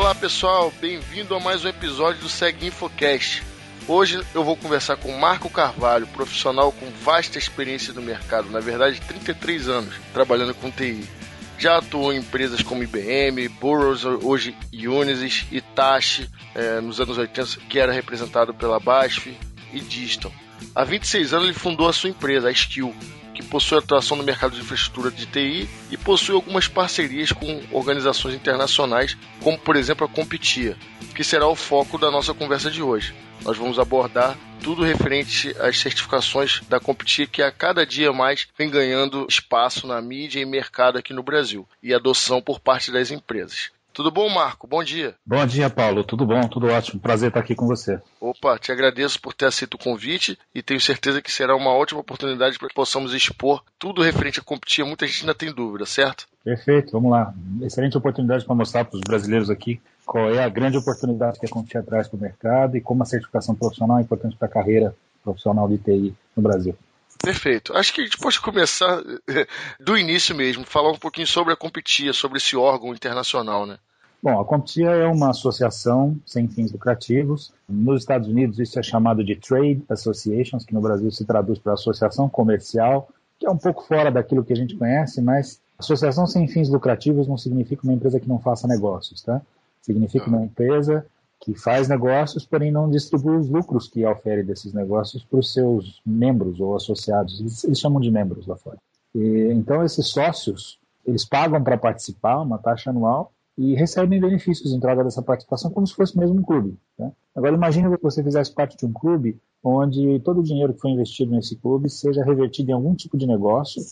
Olá pessoal, bem-vindo a mais um episódio do Seg Infocast. Hoje eu vou conversar com Marco Carvalho, profissional com vasta experiência no mercado, na verdade 33 anos, trabalhando com TI. Já atuou em empresas como IBM, Burroughs, hoje Unisys, Itachi, eh, nos anos 80, que era representado pela BASF, e Distal. Há 26 anos ele fundou a sua empresa, a Skill, que possui atuação no mercado de infraestrutura de TI e possui algumas parcerias com organizações internacionais, como por exemplo a Competia, que será o foco da nossa conversa de hoje. Nós vamos abordar tudo referente às certificações da Competia, que a cada dia mais vem ganhando espaço na mídia e mercado aqui no Brasil, e adoção por parte das empresas. Tudo bom, Marco? Bom dia. Bom dia, Paulo. Tudo bom? Tudo ótimo. Prazer estar aqui com você. Opa, te agradeço por ter aceito o convite e tenho certeza que será uma ótima oportunidade para que possamos expor tudo referente a competir. Muita gente ainda tem dúvida, certo? Perfeito, vamos lá. Excelente oportunidade para mostrar para os brasileiros aqui qual é a grande oportunidade que a Competir traz para o mercado e como a certificação profissional é importante para a carreira profissional de TI no Brasil. Perfeito. Acho que a gente pode começar do início mesmo, falar um pouquinho sobre a Competia, sobre esse órgão internacional, né? Bom, a Competia é uma associação sem fins lucrativos. Nos Estados Unidos isso é chamado de Trade Associations, que no Brasil se traduz para associação comercial, que é um pouco fora daquilo que a gente conhece, mas associação sem fins lucrativos não significa uma empresa que não faça negócios, tá? Significa uma empresa que faz negócios, porém não distribui os lucros que ofere desses negócios para os seus membros ou associados. Eles, eles chamam de membros lá fora. E, então, esses sócios, eles pagam para participar, uma taxa anual, e recebem benefícios em troca dessa participação, como se fosse mesmo um clube. Tá? Agora, imagine que você fizesse parte de um clube onde todo o dinheiro que foi investido nesse clube seja revertido em algum tipo de negócio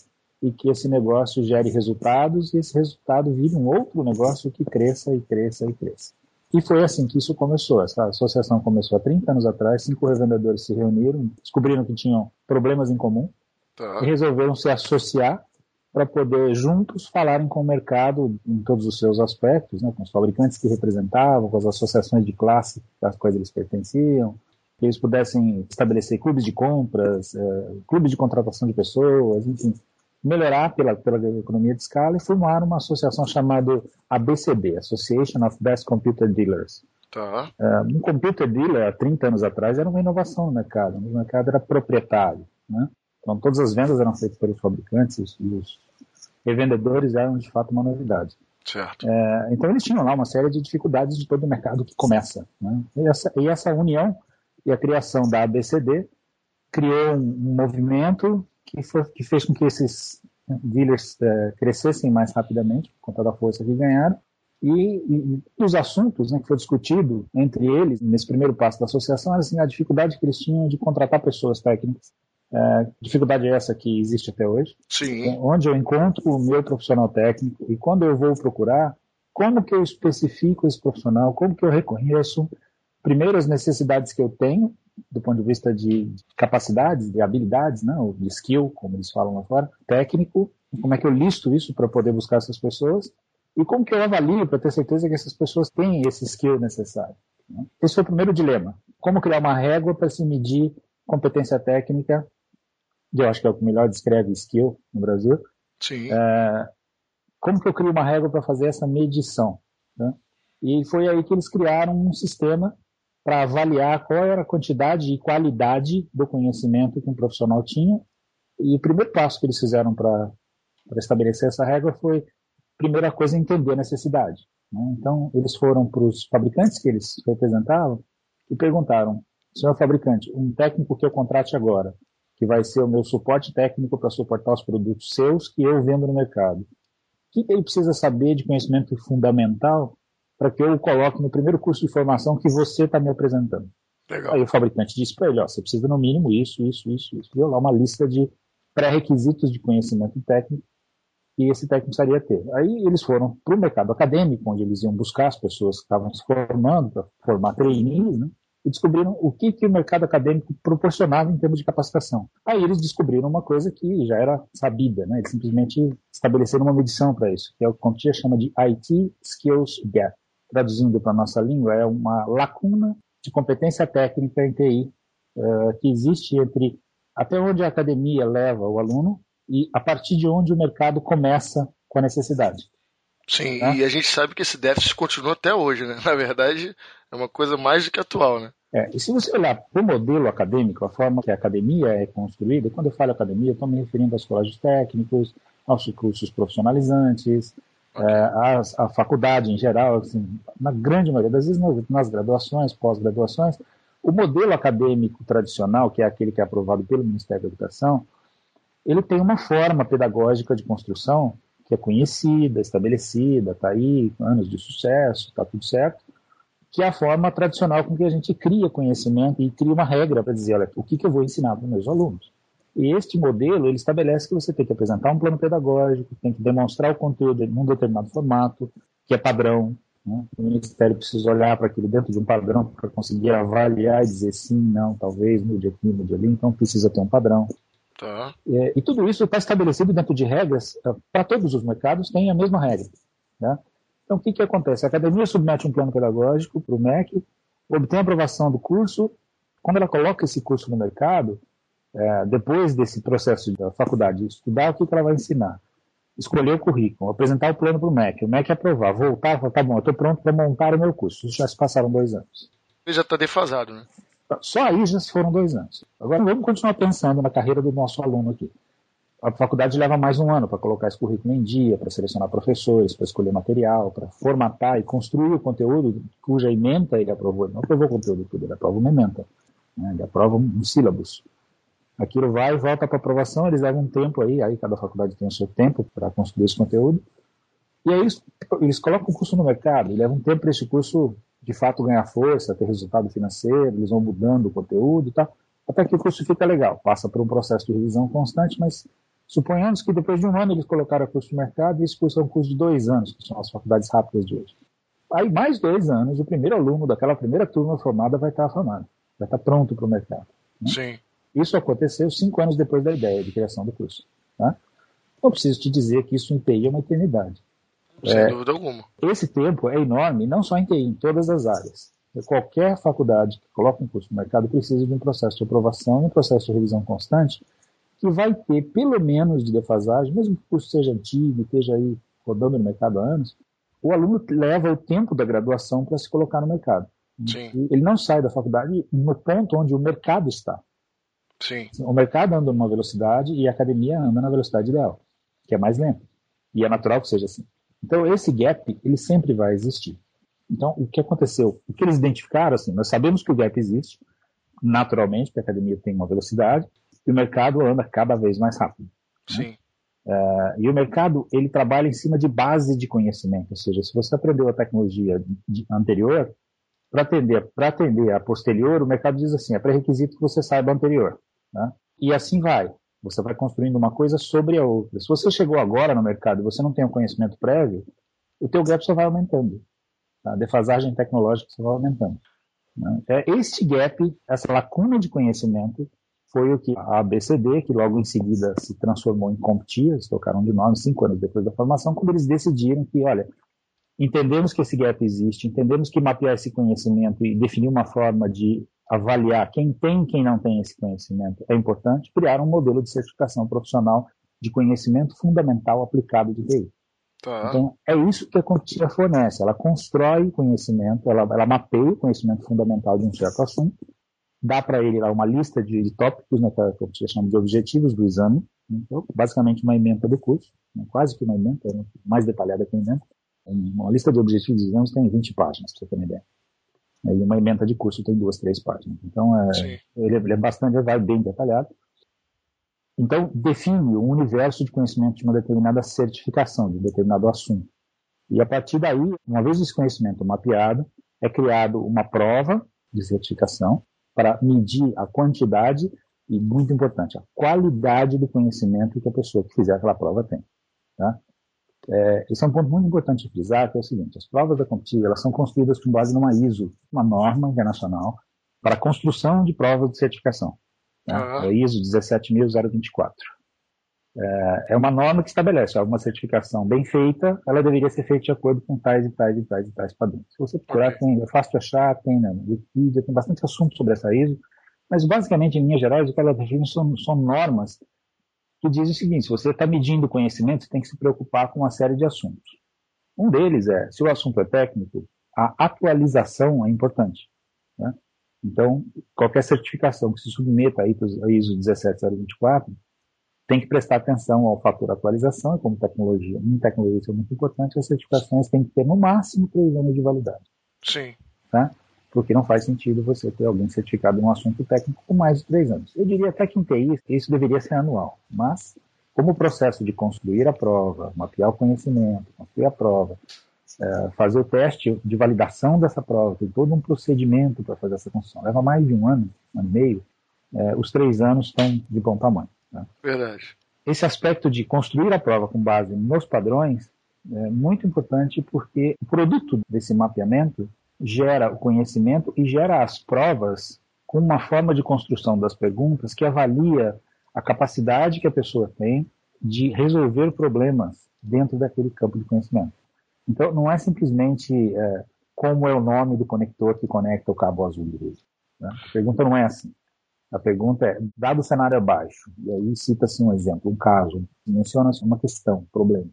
e que esse negócio gere resultados e esse resultado vire um outro negócio que cresça e cresça e cresça. E foi assim que isso começou. Essa associação começou há 30 anos atrás, cinco revendedores se reuniram, descobriram que tinham problemas em comum tá. e resolveram se associar para poder juntos falarem com o mercado em todos os seus aspectos, né, com os fabricantes que representavam, com as associações de classe às quais eles pertenciam, que eles pudessem estabelecer clubes de compras, eh, clubes de contratação de pessoas, enfim, melhorar pela, pela economia de escala e formar uma associação chamada ABCD, Association of Best Computer Dealers. Tá. Uh, um computer dealer, há 30 anos atrás, era uma inovação no mercado. O mercado era proprietário. Né? Então, todas as vendas eram feitas pelos fabricantes e os revendedores eram, de fato, uma novidade. Certo. É, então, eles tinham lá uma série de dificuldades de todo o mercado que começa. Né? E, essa, e essa união e a criação da ABCD criou um, movimento que, foi, que fez com que esses dealers é, crescessem mais rapidamente, por conta da força que ganharam. E, e, os assuntos né, que foi discutido entre eles, nesse primeiro passo da associação, era assim, a dificuldade que eles tinham de contratar pessoas técnicas. É, dificuldade é essa que existe até hoje. Sim. Onde eu encontro o meu profissional técnico e quando eu vou procurar, como que eu especifico esse profissional, como que eu reconheço primeiro as necessidades que eu tenho do ponto de vista de capacidades, de habilidades, né, ou de skill, como eles falam lá fora, técnico, como é que eu listo isso para poder buscar essas pessoas e como que eu avalio para ter certeza que essas pessoas têm esse skill necessário. Né? Esse foi o primeiro dilema. Como criar uma régua para se medir competência técnica, que eu acho que é o que melhor descreve skill no Brasil. Sim. É, como que eu crio uma régua para fazer essa medição? Né? E foi aí que eles criaram um sistema para avaliar qual era a quantidade e qualidade do conhecimento que um profissional tinha. E o primeiro passo que eles fizeram para estabelecer essa regra foi, primeira coisa, entender a necessidade. Né? Então, eles foram para os fabricantes que eles representavam e perguntaram: senhor fabricante, um técnico que eu contrate agora, que vai ser o meu suporte técnico para suportar os produtos seus que eu vendo no mercado, o que ele precisa saber de conhecimento fundamental para que eu o coloque no primeiro curso de formação que você está me apresentando. Legal. Aí o fabricante disse para ele, ó, você precisa no mínimo isso, isso, isso, isso. Viu lá uma lista de pré-requisitos de conhecimento técnico que esse técnico precisaria ter. Aí eles foram para o mercado acadêmico, onde eles iam buscar as pessoas que estavam se formando, para formar trainees, né? E descobriram o que, que o mercado acadêmico proporcionava em termos de capacitação. Aí eles descobriram uma coisa que já era sabida, né? eles simplesmente estabeleceram uma medição para isso, que é o que a Contia chama de IT Skills Gap traduzindo para a nossa língua, é uma lacuna de competência técnica em TI uh, que existe entre até onde a academia leva o aluno e a partir de onde o mercado começa com a necessidade. Sim, né? e a gente sabe que esse déficit continua até hoje, né? Na verdade, é uma coisa mais do que atual, né? É, e se você olhar para o modelo acadêmico, a forma que a academia é construída, quando eu falo academia, estou me referindo aos colégios técnicos, aos cursos profissionalizantes, okay. é, à faculdade em geral, assim, na grande maioria das vezes nas, nas graduações, pós-graduações, o modelo acadêmico tradicional, que é aquele que é aprovado pelo Ministério da Educação, ele tem uma forma pedagógica de construção que é conhecida, estabelecida, está aí, anos de sucesso, está tudo certo, que é a forma tradicional com que a gente cria conhecimento e cria uma regra para dizer, olha, o que, que eu vou ensinar para os meus alunos. E este modelo, ele estabelece que você tem que apresentar um plano pedagógico, tem que demonstrar o conteúdo em um determinado formato, que é padrão. Né? O Ministério precisa olhar para aquilo dentro de um padrão para conseguir avaliar e dizer sim, não, talvez, mude aqui, mude ali, então precisa ter um padrão. Tá. É, e tudo isso está estabelecido dentro de regras, é, para todos os mercados tem a mesma regra. Né? Então, o que, que acontece? A academia submete um plano pedagógico para o MEC, obtém a aprovação do curso. Quando ela coloca esse curso no mercado, é, depois desse processo da faculdade, estudar o que, que ela vai ensinar, escolher o currículo, apresentar o plano para o MEC, o MEC aprovar, voltar, falar, tá bom, eu estou pronto para montar o meu curso. Isso já se passaram dois anos. Ele já está defasado, né? Só aí já se foram dois anos. Agora vamos continuar pensando na carreira do nosso aluno aqui. A faculdade leva mais um ano para colocar esse currículo em dia, para selecionar professores, para escolher material, para formatar e construir o conteúdo cuja ementa ele aprovou. Ele não aprovou o conteúdo tudo, ele aprova uma ementa. Né? Ele aprova um sílabus. Aquilo vai e volta para aprovação, eles levam um tempo aí, aí cada faculdade tem o seu tempo para construir esse conteúdo. E aí eles, colocam o curso no mercado, e leva um tempo para esse curso de fato ganhar força, ter resultado financeiro, eles vão mudando o conteúdo e tal, até que o curso fica legal, passa por um processo de revisão constante, mas suponhamos que depois de um ano eles colocaram o curso no mercado e esse curso é um curso de dois anos, que são as faculdades rápidas de hoje. Aí, mais dois anos, o primeiro aluno daquela primeira turma formada vai estar formado, vai estar pronto para o mercado. Né? Sim. Isso aconteceu cinco anos depois da ideia de criação do curso. Tá? Não preciso te dizer que isso em TI é uma eternidade. Sem é, dúvida alguma. Esse tempo é enorme, não só em TI, em todas as áreas. Qualquer faculdade que coloca um curso no mercado precisa de um processo de aprovação e um processo de revisão constante que vai ter pelo menos de defasagem, mesmo que o curso seja antigo, esteja aí rodando no mercado há anos, o aluno leva o tempo da graduação para se colocar no mercado. Sim. Ele não sai da faculdade no ponto onde o mercado está. Sim. O mercado anda numa velocidade e a academia anda na velocidade ideal, que é mais lenta. E é natural que seja assim. Então, esse gap, ele sempre vai existir. Então, o que aconteceu? O que eles identificaram, assim, nós sabemos que o gap existe, naturalmente, porque a academia tem uma velocidade, e o mercado anda cada vez mais rápido. Né? Sim. Uh, e o mercado, ele trabalha em cima de base de conhecimento, ou seja, se você aprendeu a tecnologia de, anterior, para atender, atender a posterior, o mercado diz assim, é pré-requisito que você saiba a anterior. Né? E assim vai. Você vai construindo uma coisa sobre a outra. Se você chegou agora no mercado e você não tem o conhecimento prévio, o teu gap só vai aumentando. A defasagem tecnológica só vai aumentando. Né? É, este gap, essa lacuna de conhecimento, foi o que a ABCD, que logo em seguida se transformou em CompTIA, eles tocaram de nome cinco anos depois da formação, quando eles decidiram que, olha, entendemos que esse gap existe, entendemos que mapear esse conhecimento e definir uma forma de avaliar quem tem e quem não tem esse conhecimento é importante, criar um modelo de certificação profissional de conhecimento fundamental aplicado de TI. Tá. Então, é isso que a CompTIA fornece. Ela constrói conhecimento, ela, ela mapeia o conhecimento fundamental de um certo assunto, dá para ele lá uma lista de, de tópicos, né, que CompTIA chama de objetivos do exame, então, basicamente uma emenda do curso, né, quase que uma emenda, é mais detalhada que uma emenda. Uma lista de objetivos dos exames tem 20 páginas, para você ter uma ideia. E uma emenda de curso tem duas, três páginas. Então, é, ele, ele, é bastante, vai bem detalhado. Então, define o universo de conhecimento de uma determinada certificação, de um determinado assunto. E a partir daí, uma vez esse conhecimento mapeado, é criado uma prova de certificação para medir a quantidade e, muito importante, a qualidade do conhecimento que a pessoa que fizer aquela prova tem. Tá? É, esse é um ponto muito importante de frisar, que é o seguinte, as provas da CompTIA, elas são construídas com base numa ISO, uma norma internacional, para a construção de provas de certificação. Né? Uhum. É ISO 17024. É, é uma norma que estabelece alguma certificação bem feita, ela deveria ser feita de acordo com tais e tais e tais e tais padrões. Se você procurar, tem, é fácil de achar, tem na Wikipedia, tem bastante assunto sobre essa ISO, mas basicamente, em linhas gerais, o que ela define são, são normas que diz o seguinte: se você está medindo conhecimento, você tem que se preocupar com uma série de assuntos. Um deles é, se o assunto é técnico, a atualização é importante. Né? Então, qualquer certificação que se submeta a ISO 17024 tem que prestar atenção ao fator atualização, e como tecnologia, em tecnologia isso é muito importante, as certificações têm que ter no máximo três anos de validade. Sim. Tá? Porque não faz sentido você ter alguém certificado em um assunto técnico com mais de três anos. Eu diria até que em TI isso deveria ser anual, mas como o processo de construir a prova, mapear o conhecimento, construir a prova, é, fazer o teste de validação dessa prova, tem todo um procedimento para fazer essa construção. Leva mais de um ano, um ano e meio, é, os três anos estão de bom tamanho. Né? Verdade. Esse aspecto de construir a prova com base nos padrões é muito importante porque o produto desse mapeamento gera o conhecimento e gera as provas com uma forma de construção das perguntas que avalia a capacidade que a pessoa tem de resolver problemas dentro daquele campo de conhecimento. Então, não é simplesmente é, como é o nome do conector que conecta o cabo azul. Né? A pergunta não é assim. A pergunta é, dado o cenário abaixo, e aí cita-se um exemplo, um caso, menciona-se uma questão, um problema.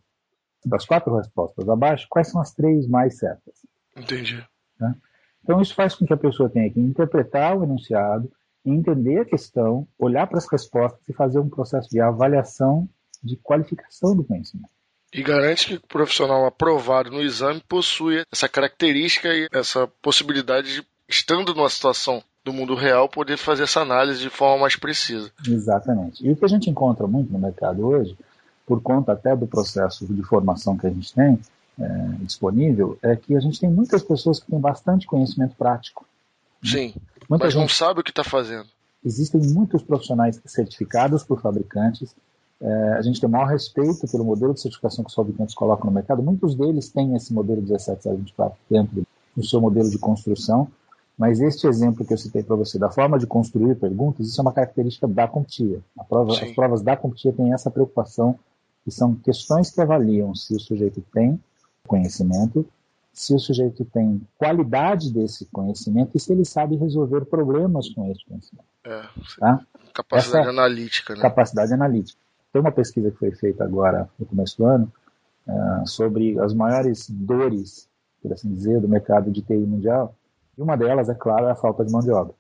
Das quatro respostas abaixo, quais são as três mais certas? Entendi. Né? Então isso faz com que a pessoa tenha que interpretar o enunciado, entender a questão, olhar para as respostas e fazer um processo de avaliação de qualificação do conhecimento. E garante que o profissional aprovado no exame possui essa característica e essa possibilidade de, estando numa situação do mundo real poder fazer essa análise de forma mais precisa. Exatamente. E o que a gente encontra muito no mercado hoje, por conta até do processo de formação que a gente tem é, disponível, é que a gente tem muitas pessoas que têm bastante conhecimento prático. Sim, Muita mas gente... não sabe o que está fazendo. Existem muitos profissionais certificados por fabricantes. É, a gente tem o maior respeito pelo modelo de certificação que os fabricantes colocam no mercado. Muitos deles têm esse modelo 17024 dentro do seu modelo de construção. Mas este exemplo que eu citei para você, da forma de construir perguntas, isso é uma característica da CompTIA. Prova, as provas da CompTIA têm essa preocupação, que são questões que avaliam se o sujeito tem conhecimento, se o sujeito tem qualidade desse conhecimento e se ele sabe resolver problemas com esse conhecimento. É, tá? Capacidade essa analítica. Né? Capacidade analítica. Tem uma pesquisa que foi feita agora, no começo do ano, uh, sobre as maiores dores, por assim dizer, do mercado de TI mundial, e uma delas, é claro, é a falta de mão de obra.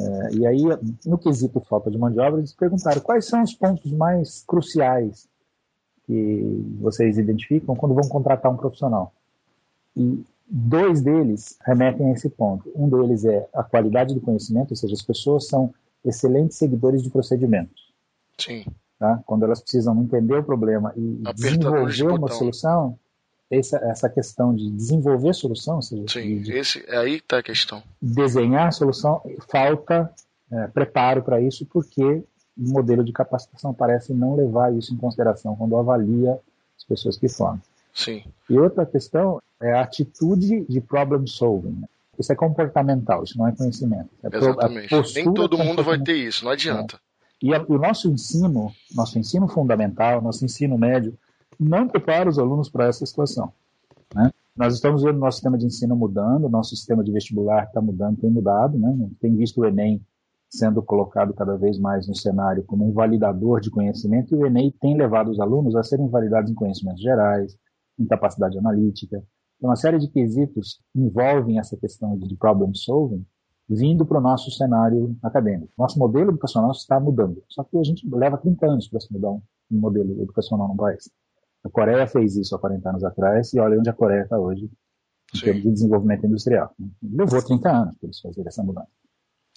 É, e aí, no quesito falta de mão de obra, eles perguntaram quais são os pontos mais cruciais que vocês identificam quando vão contratar um profissional. E dois deles remetem a esse ponto. Um deles é a qualidade do conhecimento, ou seja, as pessoas são excelentes seguidores de procedimentos. Sim. Tá? Quando elas precisam entender o problema e desenvolver de uma solução, essa, essa questão de desenvolver solução, seja, Sim, de, esse, é aí está a questão. Desenhar a solução, falta é, preparo para isso, porque o modelo de capacitação parece não levar isso em consideração quando avalia as pessoas que formam. Sim. E outra questão é a atitude de problem solving. Né? Isso é comportamental, isso não é conhecimento. É Exatamente. Nem todo mundo vai ter isso, não adianta. É. E, a, e o nosso ensino, nosso ensino fundamental, nosso ensino médio, não prepara os alunos para essa situação. Né? Nós estamos vendo nosso sistema de ensino mudando, nosso sistema de vestibular está mudando, tem mudado, né? tem visto o Enem sendo colocado cada vez mais no cenário como um validador de conhecimento, e o Enem tem levado os alunos a serem validados em conhecimentos gerais, em capacidade analítica. Então, uma série de quesitos envolvem essa questão de problem solving, vindo para o nosso cenário acadêmico. Nosso modelo educacional está mudando, só que a gente leva 30 anos para se mudar um modelo educacional no país. A Coreia fez isso há 40 anos atrás e olha onde a Coreia está hoje em Sim. termos de desenvolvimento industrial. Levou 30 anos para eles fazerem essa mudança.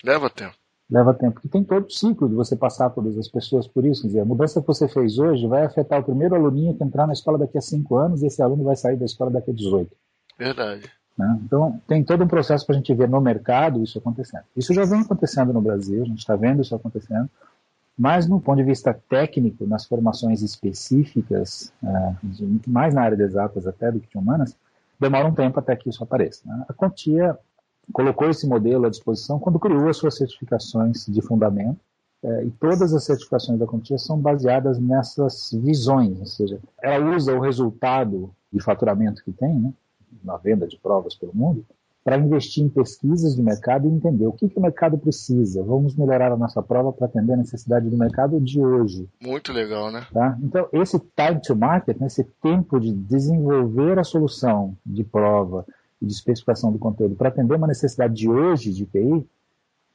Leva tempo. Leva tempo, porque tem todo o ciclo de você passar todas as pessoas por isso. Quer dizer, a mudança que você fez hoje vai afetar o primeiro aluninho que entrar na escola daqui a 5 anos e esse aluno vai sair da escola daqui a 18. Verdade. Né? Então, tem todo um processo para a gente ver no mercado isso acontecendo. Isso já vem acontecendo no Brasil, a gente está vendo isso acontecendo. Mas, no ponto de vista técnico, nas formações específicas, é, mais na área de exatas até do que de humanas, demora um tempo até que isso apareça. Né? A Contia colocou esse modelo à disposição quando criou as suas certificações de fundamento, é, e todas as certificações da Contia são baseadas nessas visões, ou seja, ela usa o resultado de faturamento que tem, né, na venda de provas pelo mundo, para investir em pesquisas de mercado e entender o que, que o mercado precisa. Vamos melhorar a nossa prova para atender a necessidade do mercado de hoje. Muito legal, né? Tá? Então, esse time to market, né, esse tempo de desenvolver a solução de prova e de especificação do conteúdo para atender uma necessidade de hoje de TI,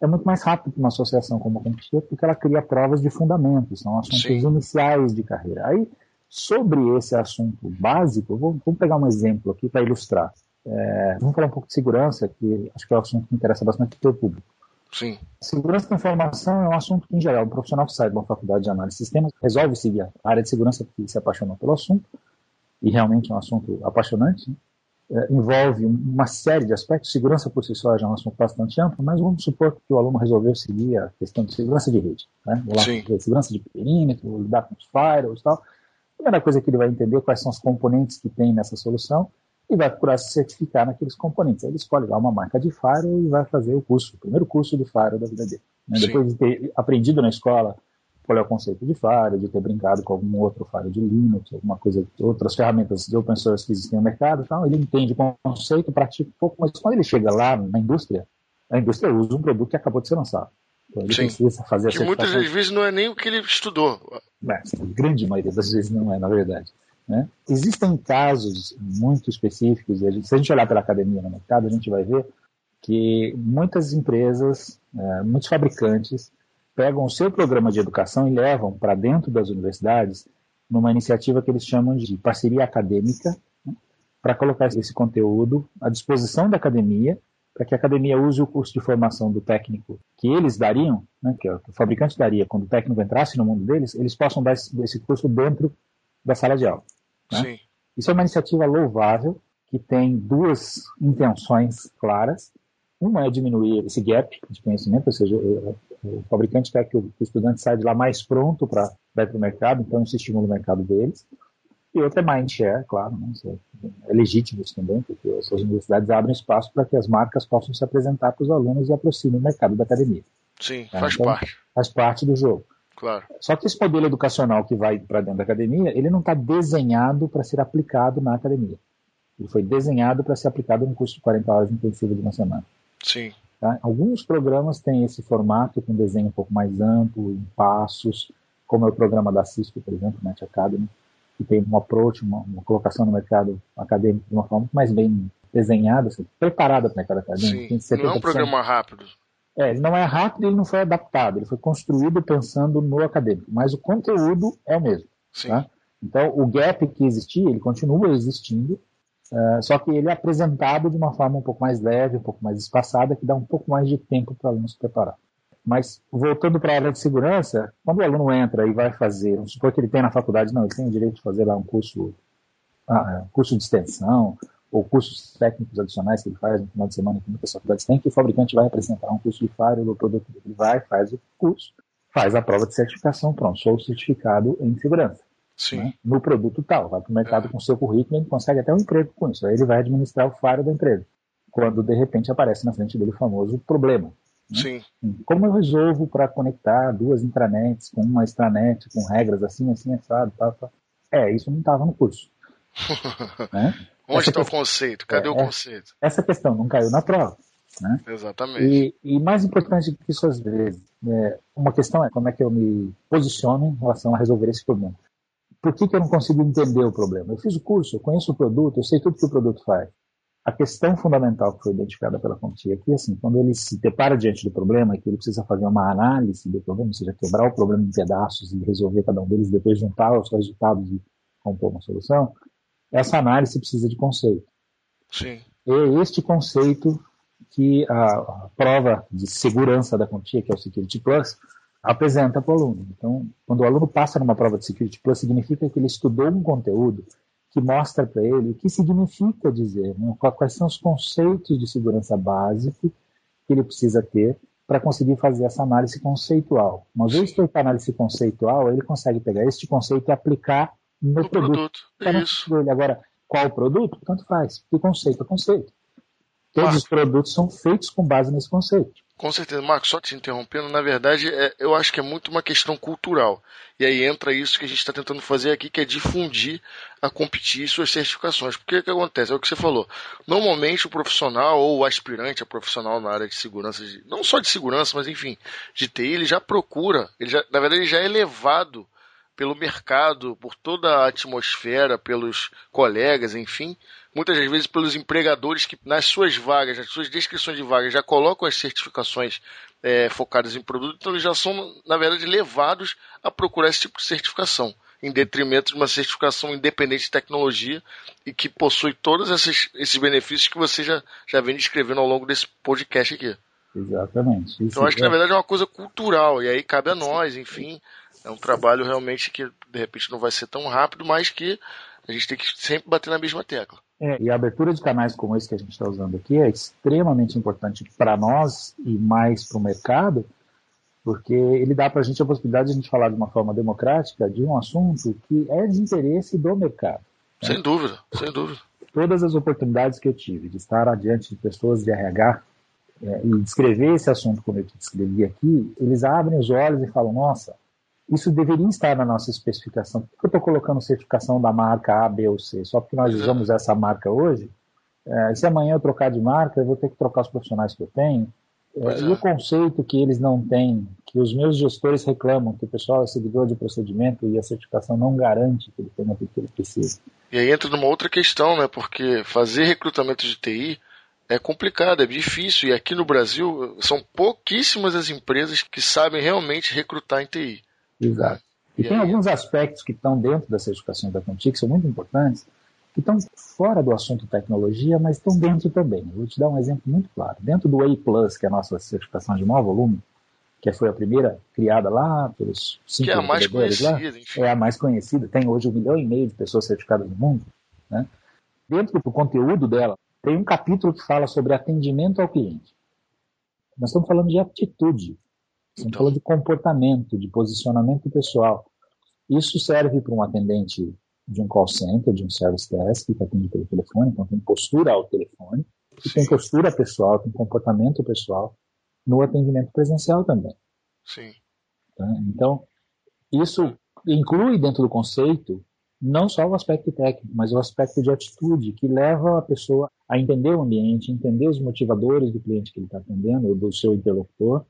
é muito mais rápido que uma associação como a Comptia, porque ela cria provas de fundamento, são assuntos Sim. iniciais de carreira. Aí, sobre esse assunto básico, vou, vamos pegar um exemplo aqui para ilustrar. É, vamos falar um pouco de segurança, que acho que é um assunto que interessa bastante para o público. Sim. Segurança da informação é um assunto que, em geral, um profissional que sai de uma faculdade de análise de sistemas resolve seguir a área de segurança porque se apaixonou pelo assunto, e realmente é um assunto apaixonante. Né? É, envolve uma série de aspectos. Segurança por si só já é um assunto bastante amplo, mas vamos supor que o aluno resolveu seguir a questão de segurança de rede. Né? Lá, segurança de perímetro, lidar com os firewalls e tal. A primeira coisa que ele vai entender quais são os componentes que tem nessa solução e vai procurar se certificar naqueles componentes. Aí ele escolhe lá uma marca de firewall e vai fazer o curso, o primeiro curso de firewall da vida dele. Né? Depois de ter aprendido na escola qual é o conceito de firewall, de ter brincado com algum outro firewall de Linux, alguma coisa, outras ferramentas de open source que existem no mercado, então ele entende o conceito, pratica um pouco, mas quando ele chega lá na indústria, a indústria usa um produto que acabou de ser lançado. Então ele Sim. precisa fazer que muitas vezes não é nem o que ele estudou. Mas, a grande maioria das vezes não é, na verdade. Né? Existem casos muito específicos, se a gente olhar pela academia no mercado, a gente vai ver que muitas empresas, é, muitos fabricantes, pegam o seu programa de educação e levam para dentro das universidades numa iniciativa que eles chamam de parceria acadêmica, né? para colocar esse conteúdo à disposição da academia, para que a academia use o curso de formação do técnico que eles dariam, né, que o fabricante daria quando o técnico entrasse no mundo deles, eles possam dar esse curso dentro da sala de aula. Né? Isso é uma iniciativa louvável que tem duas intenções claras. Uma é diminuir esse gap de conhecimento, ou seja, o fabricante quer que o estudante saia de lá mais pronto para ir para o mercado, então isso estimula o mercado deles. E outra é mindshare, claro, né? é legítimo isso também, porque essas universidades abrem espaço para que as marcas possam se apresentar para os alunos e aproximem o mercado da academia. Sim, tá? faz então, parte. Faz parte do jogo. Claro. Só que esse modelo educacional que vai para dentro da academia, ele não está desenhado para ser aplicado na academia. Ele foi desenhado para ser aplicado um curso de 40 horas intensivo de uma semana. Sim. Tá? Alguns programas têm esse formato com desenho um pouco mais amplo, em passos, como é o programa da Cisco, por exemplo, Net Academy, que tem um approach, uma, uma colocação no mercado acadêmico de uma forma muito mais bem desenhada, assim, preparada para o mercado acadêmico. Sim, não é um programa rápido. É, ele não é rápido ele não foi adaptado, ele foi construído pensando no acadêmico, mas o conteúdo é o mesmo. Tá? Então, o gap que existia, ele continua existindo, uh, só que ele é apresentado de uma forma um pouco mais leve, um pouco mais espaçada, que dá um pouco mais de tempo para o aluno se preparar. Mas, voltando para a área de segurança, quando o aluno entra e vai fazer, vamos supor que ele tem na faculdade, não, ele tem o direito de fazer lá um curso, ah, um curso de extensão, ou cursos técnicos adicionais que ele faz no final de semana que muitas faculdades têm, que o fabricante vai apresentar um curso de firewall do produto ele vai, faz o curso, faz a prova de certificação, pronto, sou certificado em segurança. Né, no produto tal, vai para o mercado é. com seu currículo e ele consegue até um emprego com isso. Aí ele vai administrar o firewall da empresa. Quando de repente aparece na frente dele o famoso problema. Né? Sim. Como eu resolvo para conectar duas intranets com uma extranet, com regras assim, assim, assado, tal, tal. É, isso não estava no curso. né? Onde está o conceito? Cadê é, o conceito? Essa questão não caiu na prova. Né? Exatamente. E, e, mais importante do que isso às vezes, é, uma questão é como é que eu me posiciono em relação a resolver esse problema. Por que, que eu não consigo entender o problema? Eu fiz o curso, eu conheço o produto, eu sei tudo que o produto faz. A questão fundamental que foi identificada pela Conti aqui é assim, quando ele se depara diante do problema que ele precisa fazer uma análise do problema, ou seja, quebrar o problema em pedaços e resolver cada um deles, depois juntar os resultados e compor uma solução, essa análise precisa de conceito. Sim. É este conceito que a, prova de segurança da quantia, que é o Security Plus, apresenta para o aluno. Então, quando o aluno passa numa prova de Security Plus, significa que ele estudou um conteúdo que mostra para ele o que significa dizer, né? quais são os conceitos de segurança básico que ele precisa ter para conseguir fazer essa análise conceitual. Uma vez feita a análise conceitual, ele consegue pegar este conceito e aplicar no, produto. produto. Tá Isso. Agora, qual produto? Tanto faz. Que conceito é conceito. Todos ah. os produtos são feitos com base nesse conceito. Com certeza, Marcos, só te interrompendo, na verdade, é, eu acho que é muito uma questão cultural. E aí entra isso que a gente está tentando fazer aqui, que é difundir a competir suas certificações. Porque o que acontece? É o que você falou. Normalmente o profissional ou o aspirante a profissional na área de segurança, não só de segurança, mas enfim, de TI, ele já procura, ele já, na verdade, ele já é levado pelo mercado, por toda a atmosfera, pelos colegas, enfim, muitas das vezes pelos empregadores que nas suas vagas, nas suas descrições de vagas, já colocam as certificações é, focadas em produto, então eles já são, na verdade, levados a procurar esse tipo de certificação, em detrimento de uma certificação independente de tecnologia e que possui todos esses, esses benefícios que você já, já vem descrevendo ao longo desse podcast aqui. Exatamente. Então acho que na verdade é uma coisa cultural, e aí cabe a nós, enfim. É um trabalho realmente que de repente não vai ser tão rápido, mas que a gente tem que sempre bater na mesma tecla. É, e a abertura de canais como esse que a gente está usando aqui é extremamente importante para nós e mais para o mercado, porque ele dá para a gente a possibilidade de a gente falar de uma forma democrática de um assunto que é de interesse do mercado. Né? Sem dúvida, sem dúvida. Todas as oportunidades que eu tive de estar adiante de pessoas de RH é, e descrever esse assunto como eu te descrevi aqui, eles abrem os olhos e falam: nossa, isso deveria estar na nossa especificação. Por que eu estou colocando certificação da marca A, B ou C? Só porque nós usamos essa marca hoje? É, se amanhã eu trocar de marca, eu vou ter que trocar os profissionais que eu tenho. É, e o conceito que eles não têm, que os meus gestores reclamam, que o pessoal é seguidor de procedimento e a certificação não garante que ele tenha o que ele precisa. E aí entra numa outra questão, né? Porque fazer recrutamento de TI é complicado, é difícil. E aqui no Brasil são pouquíssimas as empresas que sabem realmente recrutar em TI. Exato. E, e tem aí? alguns aspectos que estão dentro da certificação da Conti que são muito importantes, que estão fora do assunto tecnologia, mas estão dentro também. Eu vou te dar um exemplo muito claro. Dentro do A+, que é a nossa certificação de maior volume, que foi a primeira criada lá pelos cinco que é a mais conhecida, lá, enfim. é a mais conhecida, tem hoje um milhão e meio de pessoas certificadas no mundo. Né? Dentro do conteúdo dela, tem um capítulo que fala sobre atendimento ao cliente. Nós estamos falando de atitude. Então. falando de comportamento, de posicionamento pessoal. Isso serve para um atendente de um call center, de um service desk, que atende pelo telefone, então tem postura ao telefone, e tem postura pessoal, tem comportamento pessoal no atendimento presencial também. Sim. Tá? Então, isso inclui dentro do conceito não só o aspecto técnico, mas o aspecto de atitude, que leva a pessoa a entender o ambiente, entender os motivadores do cliente que ele está atendendo, ou do seu interlocutor,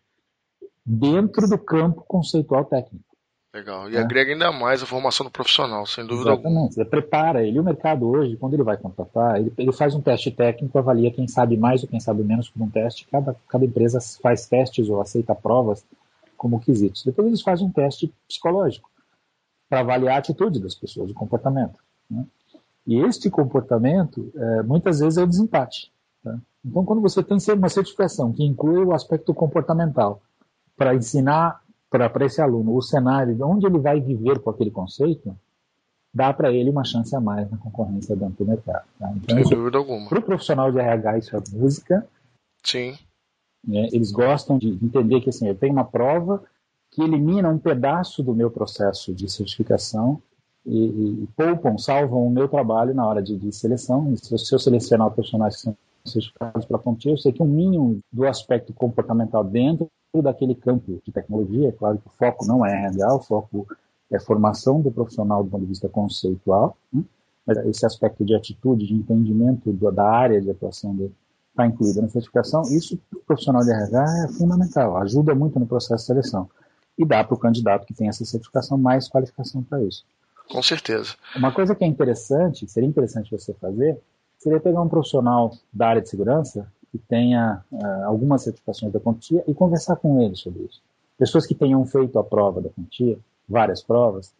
dentro do campo conceitual técnico. Legal. E é. agrega ainda mais a formação do profissional, sem dúvida Exatamente. alguma. Você prepara ele. O mercado hoje, quando ele vai contratar, ele, ele, faz um teste técnico, avalia quem sabe mais ou quem sabe menos por um teste. Cada, cada empresa faz testes ou aceita provas como quesitos. Depois eles fazem um teste psicológico para avaliar a atitude das pessoas, o comportamento. Né? E este comportamento, é, muitas vezes, é o desempate. Tá? Então, quando você tem uma certificação que inclui o aspecto comportamental, para ensinar para esse aluno o cenário de onde ele vai viver com aquele conceito, dá para ele uma chance a mais na concorrência dentro do mercado. Tá? Então, Sem dúvida alguma. Para o profissional de RH, isso é música. Sim. Né? Eles gostam de entender que assim, eu tenho uma prova que elimina um pedaço do meu processo de certificação e, e poupam, salvam o meu trabalho na hora de, de seleção. E se, eu, se eu selecionar profissionais que são certificados para pontinha, eu sei que um mínimo do aspecto comportamental dentro daquele campo de tecnologia. É claro que o foco não é RH, o foco é formação do profissional do ponto de vista conceitual, né? mas esse aspecto de atitude, de entendimento do, da área de atuação dele está incluído na certificação. Isso, para o profissional de RH, é fundamental, ajuda muito no processo de seleção. E dá para o candidato que tem essa certificação mais qualificação para isso. Com certeza. Uma coisa que é interessante, seria interessante você fazer, seria pegar um profissional da área de segurança que tenha uh, algumas certificações da quantia e conversar com ele sobre isso. Pessoas que tenham feito a prova da quantia, várias provas,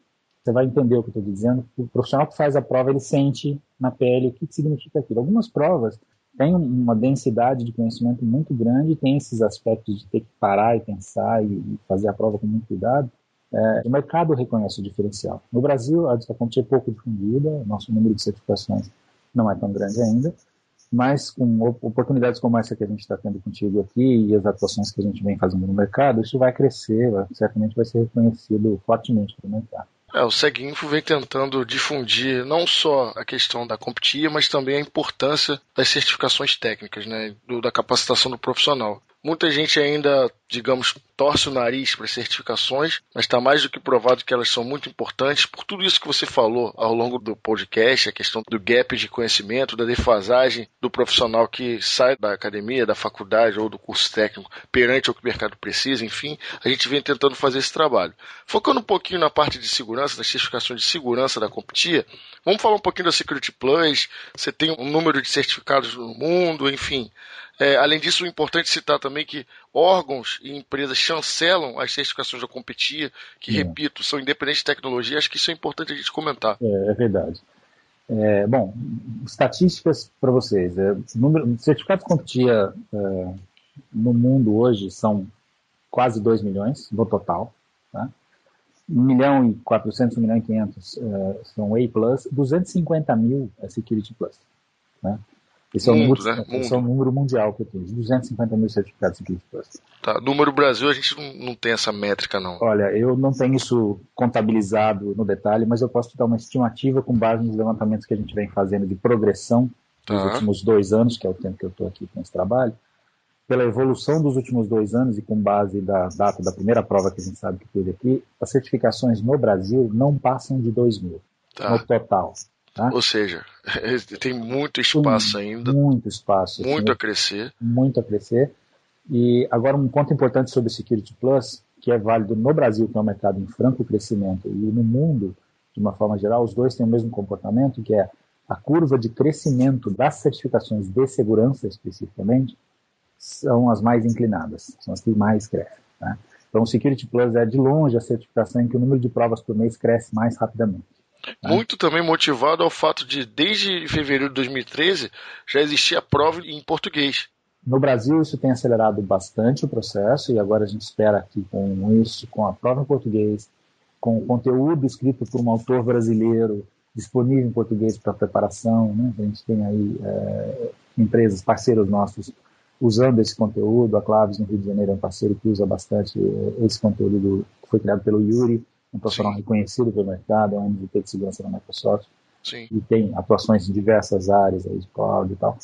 você vai entender o que eu estou dizendo. O profissional que faz a prova, ele sente na pele o que, que significa aquilo. Algumas provas têm uma densidade de conhecimento muito grande, tem esses aspectos de ter que parar e pensar e, e fazer a prova com muito cuidado. É, o mercado reconhece o diferencial. No Brasil, a quantia é pouco difundida, nosso número de certificações não é tão grande ainda, mas com oportunidades como essa que a gente está tendo contigo aqui e as atuações que a gente vem fazendo no mercado, isso vai crescer, vai, certamente vai ser reconhecido fortemente pelo mercado. É, o Seguinfo vem tentando difundir não só a questão da competia, mas também a importância das certificações técnicas, né, do, da capacitação do profissional. Muita gente ainda, digamos, torce o nariz para certificações, mas está mais do que provado que elas são muito importantes por tudo isso que você falou ao longo do podcast, a questão do gap de conhecimento, da defasagem do profissional que sai da academia, da faculdade ou do curso técnico perante o que o mercado precisa, enfim, a gente vem tentando fazer esse trabalho. Focando um pouquinho na parte de segurança, das certificações de segurança da Competia, vamos falar um pouquinho da Security Plus, você tem um número de certificados no mundo, enfim. É, além disso, é importante citar também que órgãos e empresas chancelam as certificações da Competia, que, é. repito, são independentes de tecnologia. Acho que isso é importante a gente comentar. É, é verdade. É, bom, estatísticas para vocês. É, número, certificados Competia é, no mundo hoje são quase 2 milhões no total. Tá? 1 milhão e 400, 1 milhão e 500 é, são A+, 250 mil é Security Plus. Né? Esse, Mundo, é, o número, né? esse é o número mundial que eu tenho, 250 mil certificados Security Plus. Tá, número Brasil a gente não, não, tem essa métrica não. Olha, eu não tenho isso contabilizado no detalhe, mas eu posso te dar uma estimativa com base nos levantamentos que a gente vem fazendo de progressão nos últimos dois anos, que é o tempo que eu estou aqui com esse trabalho, pela evolução dos últimos dois anos e com base da data da primeira prova que a gente sabe que teve aqui, as certificações no Brasil não passam de 2 mil tá. no total. Tá? Ou seja, tem muito espaço tem ainda. Muito espaço. Muito a crescer. Muito a crescer. E agora um ponto importante sobre o Security Plus, que é válido no Brasil, que é um mercado em franco crescimento, e no mundo, de uma forma geral, os dois têm o mesmo comportamento, que é a curva de crescimento das certificações de segurança, especificamente, são as mais inclinadas, são as que mais crescem. Tá? Então, o Security Plus é, de longe, a certificação em que o número de provas por mês cresce mais rapidamente. Tá? Muito também motivado ao fato de, desde fevereiro de 2013, já existia prova em português. No Brasil, isso tem acelerado bastante o processo, e agora a gente espera que com isso, com a prova em português, com o conteúdo escrito por um autor brasileiro, disponível em português para preparação, né? a gente tem aí é, empresas, parceiros nossos, usando esse conteúdo. A Claves, no Rio de Janeiro, é um parceiro que usa bastante eh, esse conteúdo do, que foi criado pelo Yuri, um profissional Sim. reconhecido pelo mercado, é um MVP de segurança da Microsoft, Sim. e tem atuações em diversas áreas aí de cloud e tal.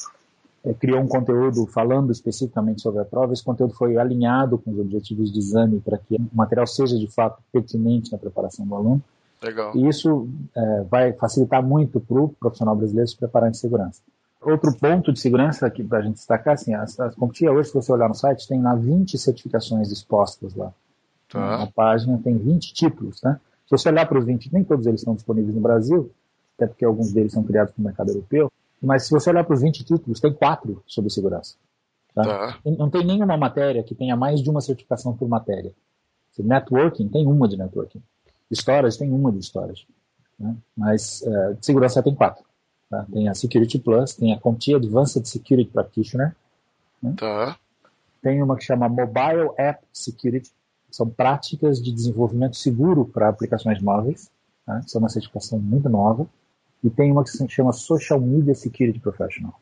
É, criou um conteúdo falando especificamente sobre a prova. Esse conteúdo foi alinhado com os objetivos de exame para que o material seja de fato pertinente na preparação do aluno. Legal. E isso é, vai facilitar muito para o profissional brasileiro se preparar em segurança. Outro ponto de segurança aqui para a gente destacar, assim, as, as Comptia hoje, se você olhar no site, tem lá 20 certificações expostas lá. Tá. Na página tem 20 títulos, né? Se você olhar para os 20, nem todos eles estão disponíveis no Brasil, até porque alguns deles são criados no mercado europeu, mas se você olhar para os 20 títulos, tem quatro sobre segurança. Tá? Tá. Não tem nenhuma matéria que tenha mais de uma certificação por matéria. Networking tem uma de networking. Storage tem uma de storage. Né? Mas uh, de segurança tem quatro. Tá? Tem a Security Plus, tem a CompTIA Advanced Security Practitioner. Né? Tá. Tem uma que chama Mobile App Security, são práticas de desenvolvimento seguro para aplicações móveis. Tá? Isso é uma certificação muito nova. E tem uma que se chama Social Media Security Professional.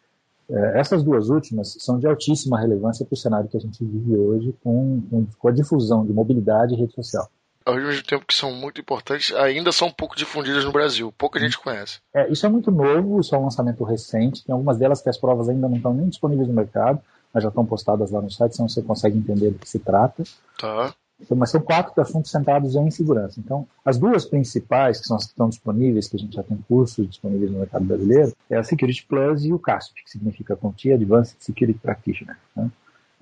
É, essas duas últimas são de altíssima relevância para o cenário que a gente vive hoje com, com, com a difusão de mobilidade e rede social ao mesmo tempo que são muito importantes, ainda são um pouco difundidas no Brasil. Pouca gente conhece. É, isso é muito novo, isso é um lançamento recente. Tem algumas delas que as provas ainda não estão nem disponíveis no mercado, mas já estão postadas lá no site, então você consegue entender do que se trata. Tá. Então, mas são quatro assuntos centrados em segurança. Então, as duas principais, que são as que estão disponíveis, que a gente já tem cursos disponíveis no mercado brasileiro, é a Security Plus e o CASP, que significa Contia Advanced Security Practitioner. Né?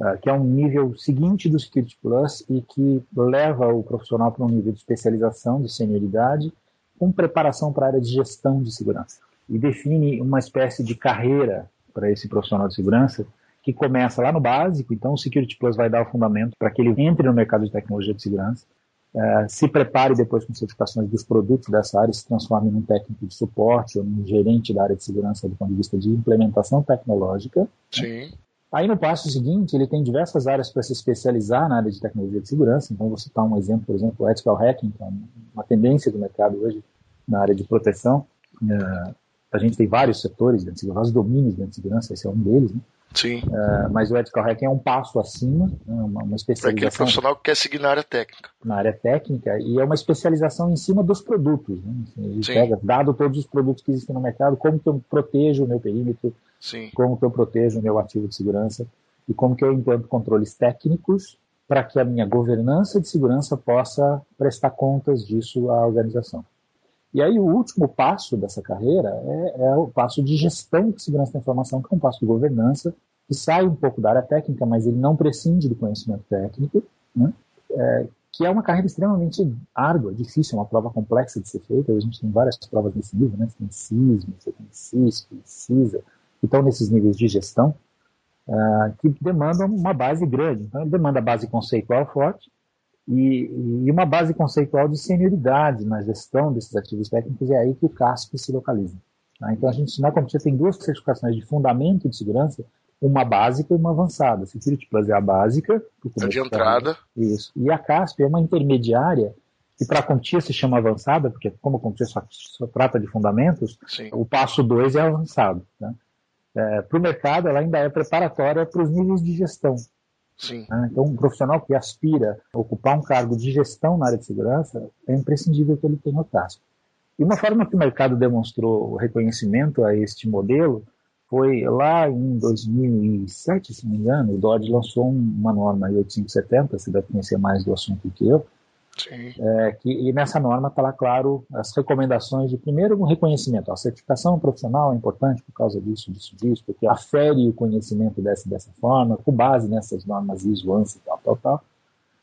Ah, que é um nível seguinte do Security Plus e que leva o profissional para um nível de especialização, de senioridade, com preparação para a área de gestão de segurança. E define uma espécie de carreira para esse profissional de segurança que começa lá no básico, então o Security Plus vai dar o fundamento para que ele entre no mercado de tecnologia de segurança, uh, se prepare depois com certificações dos produtos dessa área, se transforme num técnico de suporte ou num gerente da área de segurança do ponto de vista de implementação tecnológica. Sim. Aí no passo seguinte, ele tem diversas áreas para se especializar na área de tecnologia de segurança. Então, vou citar um exemplo, por exemplo, o ethical hacking, que é uma tendência do mercado hoje na área de proteção. Uh, a gente tem vários setores dentro de segurança, vários domínios dentro de segurança, esse é um deles. Né? Sim. Uh, mas o ethical hacking é um passo acima, né? uma, uma especialização. Para aquele profissional que quer seguir na área técnica. Na área técnica, e é uma especialização em cima dos produtos. Né? Assim, Sim. pega, dado todos os produtos que existem no mercado, como que eu protejo o meu perímetro, Sim. como que eu protejo o meu ativo de segurança. e como que eu implanto controles técnicos para que a minha governança de segurança possa prestar contas disso à organização. E aí o último passo dessa carreira é, é, o passo de gestão de segurança da informação, que é um passo de governança, que sai um pouco da área técnica, mas ele não prescinde do conhecimento técnico, né? é, que é uma carreira extremamente árdua, difícil, é uma prova complexa de ser feita. A gente tem várias provas nesse nível, né? Você tem CISM, você tem CISP, CISA, que estão nesses níveis de gestão, uh, que demandam uma base grande. Então, ele demanda base conceitual forte e, e, uma base conceitual de senioridade na gestão desses ativos técnicos, é aí que o CASP se localiza. Tá? Então, a gente, na Comitê, tem duas certificações de fundamento de segurança, uma básica e uma avançada. Security Plus é a básica. É de entrada. Isso. E a CASP é uma intermediária, que para a Contia se chama avançada, porque como a Contia só, só trata de fundamentos, Sim. o passo 2 é avançado. Né? É, para o mercado, ela ainda é preparatória para os níveis de gestão. Né? Então, um profissional que aspira a ocupar um cargo de gestão na área de segurança, é imprescindível que ele tenha o CASP. E uma forma que o mercado demonstrou reconhecimento a este modelo foi lá em 2007, se não me engano, o Dodge lançou uma norma 8570, você deve conhecer mais do assunto que eu, é, que, e nessa norma está lá, claro, as recomendações de, primeiro, um reconhecimento. A certificação profissional é importante por causa disso, disso, disso, porque afere o conhecimento dessa, dessa forma, com base nessas normas ISO, ANSI, tal, tal, tal.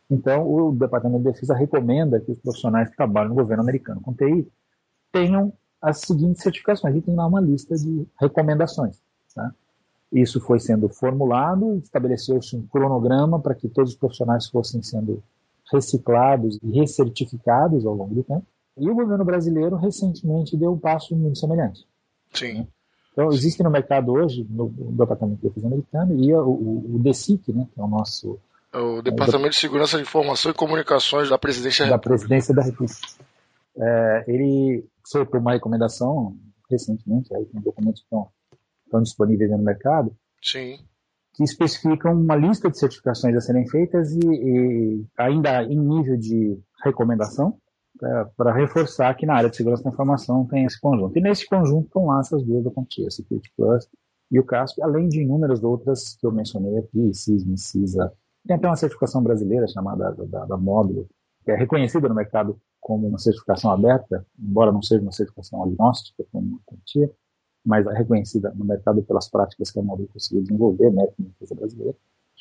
Então, o Departamento de Defesa recomenda que os profissionais que trabalham no governo americano com TI tenham as seguintes certificações. E tem lá uma lista de recomendações. Tá? Isso foi sendo formulado, estabeleceu-se um cronograma para que todos os profissionais fossem sendo reciclados e recertificados ao longo do tempo. E o governo brasileiro recentemente deu um passo muito semelhante. Sim. Então, existe no mercado hoje, no, no Departamento de Defesa Americano, e o, o, o DECIC, né, que é o nosso... É o Departamento é, de Segurança de Informação e Comunicações da Presidência da, da Presidência da República. É, ele soltou uma recomendação recentemente, aí tem documentos que estão, estão disponíveis no mercado, Sim. Que especificam uma lista de certificações a serem feitas e, e ainda em nível de recomendação, é, para reforçar que na área de segurança da informação tem esse conjunto. E nesse conjunto estão lá essas duas da Contia, Security Plus e o CASP, além de inúmeras outras que eu mencionei aqui, CISM, CISA. Tem até uma certificação brasileira chamada da, da, da Módulo, que é reconhecida no mercado como uma certificação aberta, embora não seja uma certificação agnóstica, como uma quantia, mas reconhecida no mercado pelas práticas que a Maurício conseguiu desenvolver, né, na empresa brasileira,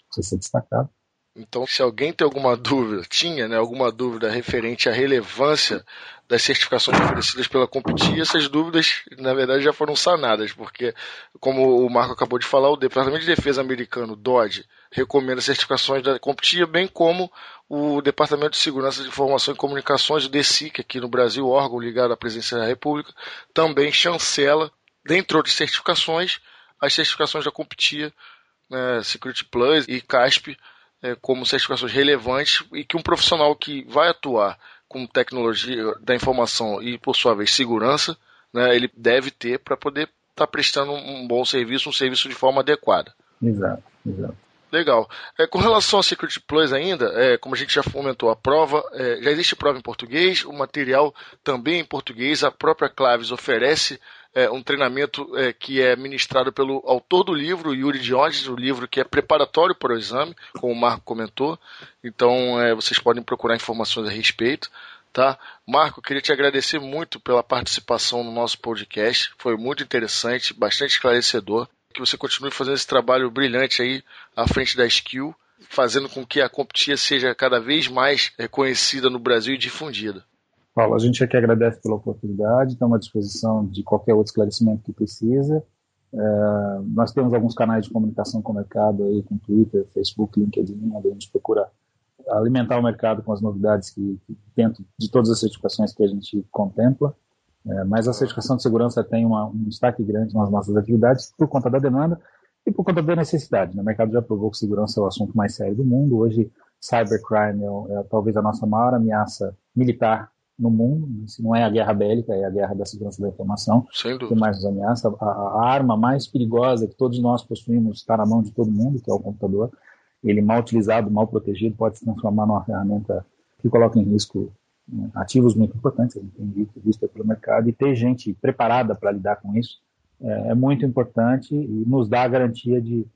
precisa ser destacado. Então, se alguém tem alguma dúvida, tinha né, alguma dúvida referente à relevância das certificações oferecidas pela Competi, essas dúvidas, na verdade, já foram sanadas, porque, como o Marco acabou de falar, o Departamento de Defesa americano, DOD, recomenda certificações da Competi, bem como o Departamento de Segurança de Informação e Comunicações, o DECIC, aqui no Brasil, órgão ligado à Presidência da República, também chancela, dentre outras certificações, as certificações da Comptia, né, Security Plus e CASP, é, como certificações relevantes e que um profissional que vai atuar com tecnologia da informação e, por sua vez, segurança, né, ele deve ter para poder estar tá prestando um bom serviço, um serviço de forma adequada. Exato, exato. Legal. É, com relação ao Security Plus ainda, é, como a gente já comentou, a prova, é, já existe prova em português, o material também em português, a própria Claves oferece é, um treinamento é, que é ministrado pelo autor do livro, Yuri Diógenes, o livro que é preparatório para o exame, como o Marco comentou. Então, é, vocês podem procurar informações a respeito. Tá? Marco, queria te agradecer muito pela participação no nosso podcast. Foi muito interessante, bastante esclarecedor. Que você continue fazendo esse trabalho brilhante aí à frente da Skill, fazendo com que a Comptia seja cada vez mais reconhecida no Brasil e difundida. Paulo, a gente aqui agradece pela oportunidade, estamos à disposição de qualquer outro esclarecimento que precisa. É, nós temos alguns canais de comunicação com o mercado aí, com Twitter, Facebook, LinkedIn, onde a gente procura alimentar o mercado com as novidades que, que dentro de todas as certificações que a gente contempla. É, mas a certificação de segurança tem uma, um destaque grande nas nossas atividades por conta da demanda e por conta da necessidade. Né? O mercado já provou que segurança é o assunto mais sério do mundo. Hoje, cybercrime é, é talvez a nossa maior ameaça militar no mundo, se não é a guerra bélica, é a guerra da segurança da informação, que mais nos ameaça. A, a, arma mais perigosa que todos nós possuímos está na mão de todo mundo, que é o computador. Ele mal utilizado, mal protegido, pode se transformar numa ferramenta que coloca em risco né, ativos muito importantes, a gente tem visto, visto pelo mercado, e ter gente preparada para lidar com isso é, é, muito importante e nos dá a garantia de,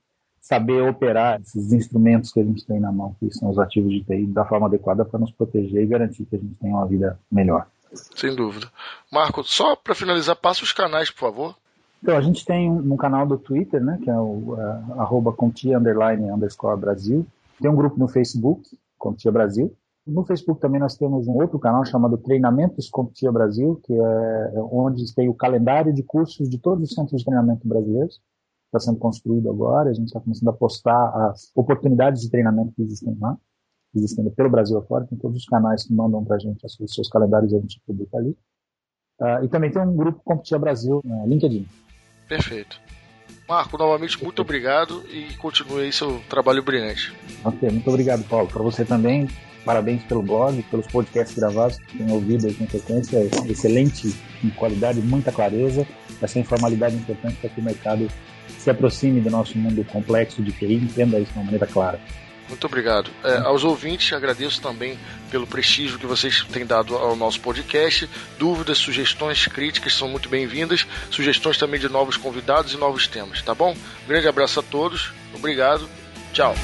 saber operar esses instrumentos que a gente tem na mão, que são os ativos de TI, da forma adequada para nos proteger e garantir que a gente tenha uma vida melhor. Sem dúvida. Marco, só para finalizar, passa os canais, por favor. Então, a gente tem um, um canal do Twitter, né, que é o uh, arroba Contia underline underscore Brasil. Tem um grupo no Facebook, Contia Brasil. No Facebook também nós temos um outro canal chamado Treinamentos Contia Brasil, que é, é onde tem o calendário de cursos de todos os centros de treinamento brasileiros está sendo construído agora, a gente está começando a postar as oportunidades de treinamento que existem lá, que existem pelo Brasil afora, tem todos os canais que mandam para a gente os seus calendários e a gente publica ali. Uh, e também tem um grupo Competia Brasil no LinkedIn. Perfeito. Marco, novamente, muito obrigado e continue aí seu trabalho brilhante. Ok, muito obrigado, Paulo. Para você também, parabéns pelo blog, pelos podcasts gravados que tem ouvido aí com frequência, excelente em qualidade, muita clareza. Essa informalidade é importante para que o mercado se aproxime do nosso mundo complexo de e entenda isso de uma maneira clara. Muito obrigado. É, aos ouvintes, agradeço também pelo prestígio que vocês têm dado ao nosso podcast. Dúvidas, sugestões, críticas são muito bem-vindas. Sugestões também de novos convidados e novos temas, tá bom? Um grande abraço a todos. Obrigado. Tchau.